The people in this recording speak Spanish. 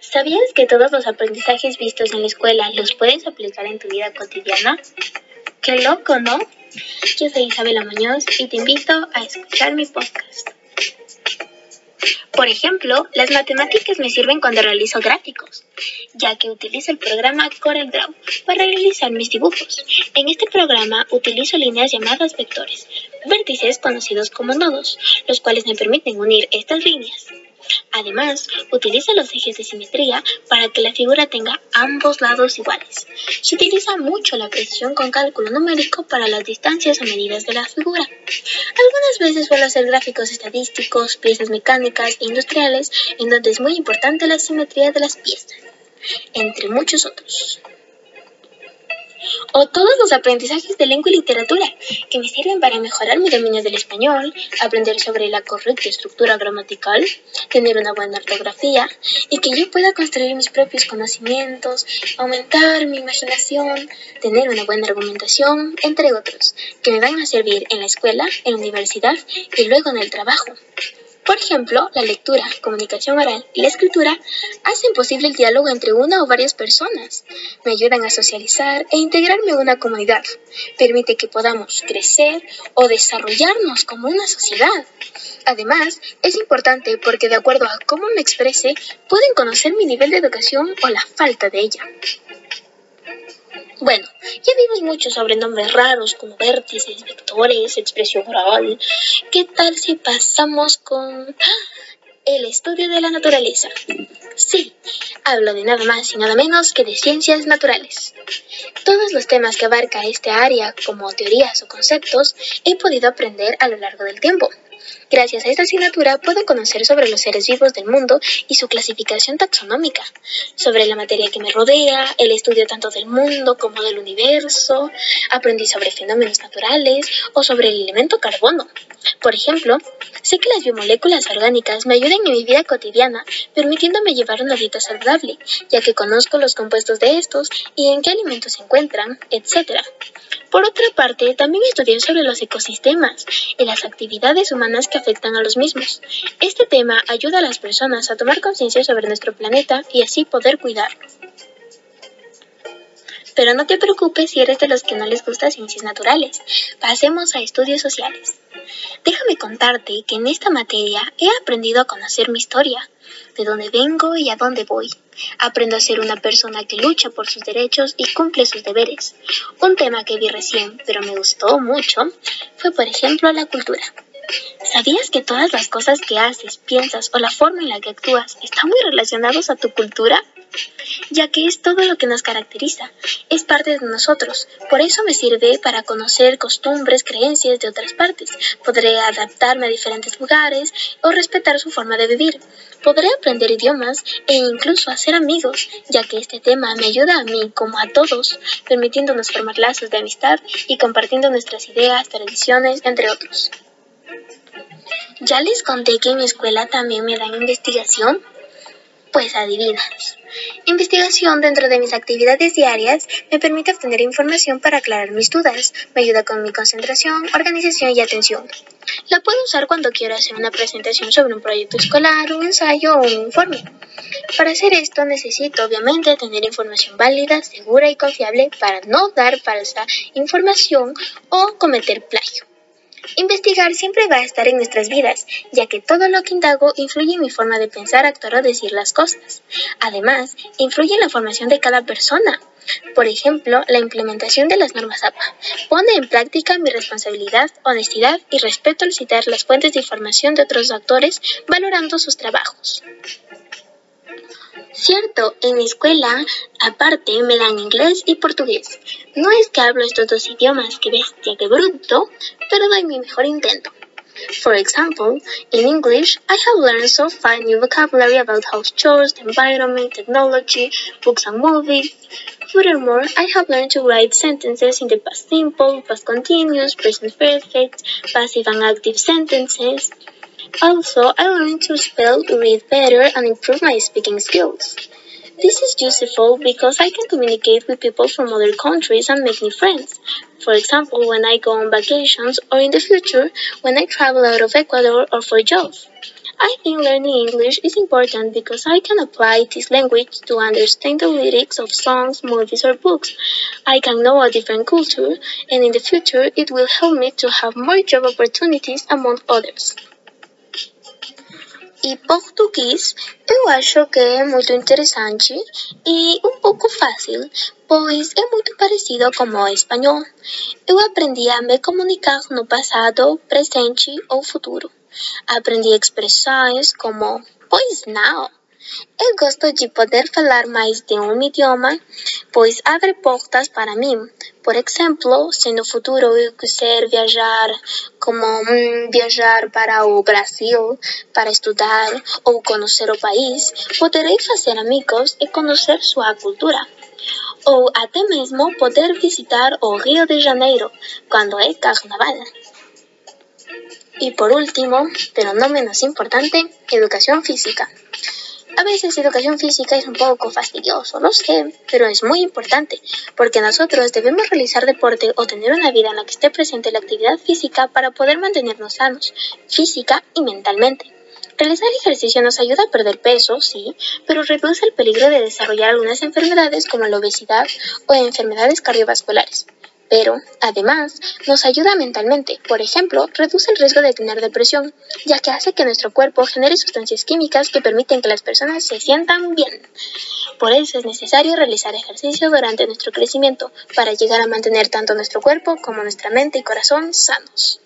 ¿sabías que todos los aprendizajes vistos en la escuela los puedes aplicar en tu vida cotidiana? Qué loco, ¿no? Yo soy Isabela Muñoz y te invito a escuchar mi podcast. Por ejemplo, las matemáticas me sirven cuando realizo gráficos, ya que utilizo el programa CorelDRAW para realizar mis dibujos. En este programa utilizo líneas llamadas vectores, vértices conocidos como nodos, los cuales me permiten unir estas líneas. Además, utiliza los ejes de simetría para que la figura tenga ambos lados iguales. Se utiliza mucho la precisión con cálculo numérico para las distancias o medidas de la figura. Algunas veces suelo hacer gráficos estadísticos, piezas mecánicas e industriales, en donde es muy importante la simetría de las piezas, entre muchos otros o todos los aprendizajes de lengua y literatura que me sirven para mejorar mi dominio del español, aprender sobre la correcta estructura gramatical, tener una buena ortografía y que yo pueda construir mis propios conocimientos, aumentar mi imaginación, tener una buena argumentación, entre otros, que me van a servir en la escuela, en la universidad y luego en el trabajo. Por ejemplo, la lectura, comunicación oral y la escritura hacen posible el diálogo entre una o varias personas, me ayudan a socializar e integrarme en una comunidad, permite que podamos crecer o desarrollarnos como una sociedad. Además, es importante porque de acuerdo a cómo me exprese, pueden conocer mi nivel de educación o la falta de ella. Bueno, ya vimos mucho sobre nombres raros como vértices, vectores, expresión oral. ¿Qué tal si pasamos con el estudio de la naturaleza? Sí, hablo de nada más y nada menos que de ciencias naturales. Todos los temas que abarca este área, como teorías o conceptos, he podido aprender a lo largo del tiempo. Gracias a esta asignatura puedo conocer sobre los seres vivos del mundo y su clasificación taxonómica, sobre la materia que me rodea, el estudio tanto del mundo como del universo, aprendí sobre fenómenos naturales o sobre el elemento carbono. Por ejemplo, sé que las biomoléculas orgánicas me ayudan en mi vida cotidiana, permitiéndome llevar una dieta saludable, ya que conozco los compuestos de estos y en qué alimentos se encuentran, etc. Por otra parte, también estudié sobre los ecosistemas y las actividades humanas que afectan a los mismos. Este tema ayuda a las personas a tomar conciencia sobre nuestro planeta y así poder cuidarlo. Pero no te preocupes si eres de los que no les gusta ciencias naturales. Pasemos a estudios sociales. Déjame contarte que en esta materia he aprendido a conocer mi historia, de dónde vengo y a dónde voy. Aprendo a ser una persona que lucha por sus derechos y cumple sus deberes. Un tema que vi recién, pero me gustó mucho, fue por ejemplo la cultura. ¿Sabías que todas las cosas que haces, piensas o la forma en la que actúas están muy relacionados a tu cultura? Ya que es todo lo que nos caracteriza, es parte de nosotros. Por eso me sirve para conocer costumbres, creencias de otras partes. Podré adaptarme a diferentes lugares o respetar su forma de vivir. Podré aprender idiomas e incluso hacer amigos, ya que este tema me ayuda a mí como a todos, permitiéndonos formar lazos de amistad y compartiendo nuestras ideas, tradiciones, entre otros. Ya les conté que en mi escuela también me dan investigación. Pues adivinas. Investigación dentro de mis actividades diarias me permite obtener información para aclarar mis dudas, me ayuda con mi concentración, organización y atención. La puedo usar cuando quiero hacer una presentación sobre un proyecto escolar, un ensayo o un informe. Para hacer esto necesito obviamente tener información válida, segura y confiable para no dar falsa información o cometer plagio. Investigar siempre va a estar en nuestras vidas, ya que todo lo que indago influye en mi forma de pensar, actuar o decir las cosas. Además, influye en la formación de cada persona. Por ejemplo, la implementación de las normas APA pone en práctica mi responsabilidad, honestidad y respeto al citar las fuentes de información de otros actores valorando sus trabajos. Cierto, en mi escuela, aparte, me dan inglés y portugués. No es que hablo estos dos idiomas que bestia que bruto, pero doy mi mejor intento. For example, in English, I have learned so far new vocabulary about house chores, the environment, technology, books and movies. Furthermore, I have learned to write sentences in the past simple, past continuous, present perfect, passive and active sentences. Also, I learned to spell, read better, and improve my speaking skills. This is useful because I can communicate with people from other countries and make new friends. For example, when I go on vacations or in the future when I travel out of Ecuador or for jobs. I think learning English is important because I can apply this language to understand the lyrics of songs, movies, or books. I can know a different culture, and in the future, it will help me to have more job opportunities among others. E português eu acho que é muito interessante e um pouco fácil, pois é muito parecido com o espanhol. Eu aprendi a me comunicar no passado, presente ou futuro. Aprendi expressões como pois não. Eu gosto de poder falar mais de um idioma, pois abre portas para mim. Por exemplo, se no futuro eu quiser viajar, como hum, viajar para o Brasil para estudar ou conhecer o país, poderei fazer amigos e conhecer sua cultura. Ou até mesmo poder visitar o Rio de Janeiro quando é carnaval. Y por último, pero no menos importante, educación física. A veces educación física es un poco fastidioso, lo sé, pero es muy importante, porque nosotros debemos realizar deporte o tener una vida en la que esté presente la actividad física para poder mantenernos sanos, física y mentalmente. Realizar ejercicio nos ayuda a perder peso, sí, pero reduce el peligro de desarrollar algunas enfermedades como la obesidad o enfermedades cardiovasculares pero además nos ayuda mentalmente. Por ejemplo, reduce el riesgo de tener depresión, ya que hace que nuestro cuerpo genere sustancias químicas que permiten que las personas se sientan bien. Por eso es necesario realizar ejercicio durante nuestro crecimiento para llegar a mantener tanto nuestro cuerpo como nuestra mente y corazón sanos.